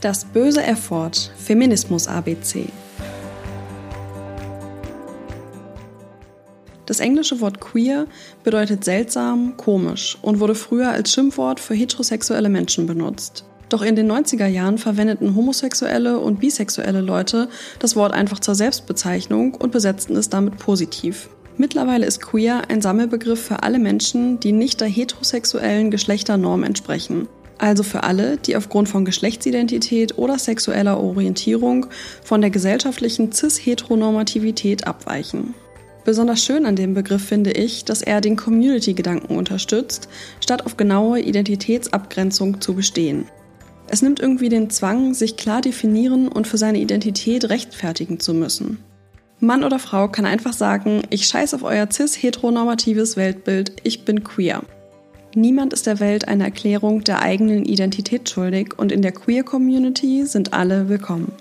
Das böse F-Wort, Feminismus ABC. Das englische Wort queer bedeutet seltsam, komisch und wurde früher als Schimpfwort für heterosexuelle Menschen benutzt. Doch in den 90er Jahren verwendeten homosexuelle und bisexuelle Leute das Wort einfach zur Selbstbezeichnung und besetzten es damit positiv. Mittlerweile ist queer ein Sammelbegriff für alle Menschen, die nicht der heterosexuellen Geschlechternorm entsprechen. Also für alle, die aufgrund von Geschlechtsidentität oder sexueller Orientierung von der gesellschaftlichen cis-heteronormativität abweichen. Besonders schön an dem Begriff finde ich, dass er den Community-Gedanken unterstützt, statt auf genaue Identitätsabgrenzung zu bestehen. Es nimmt irgendwie den Zwang, sich klar definieren und für seine Identität rechtfertigen zu müssen. Mann oder Frau kann einfach sagen, ich scheiß auf euer cis-heteronormatives Weltbild, ich bin queer. Niemand ist der Welt eine Erklärung der eigenen Identität schuldig und in der Queer Community sind alle willkommen.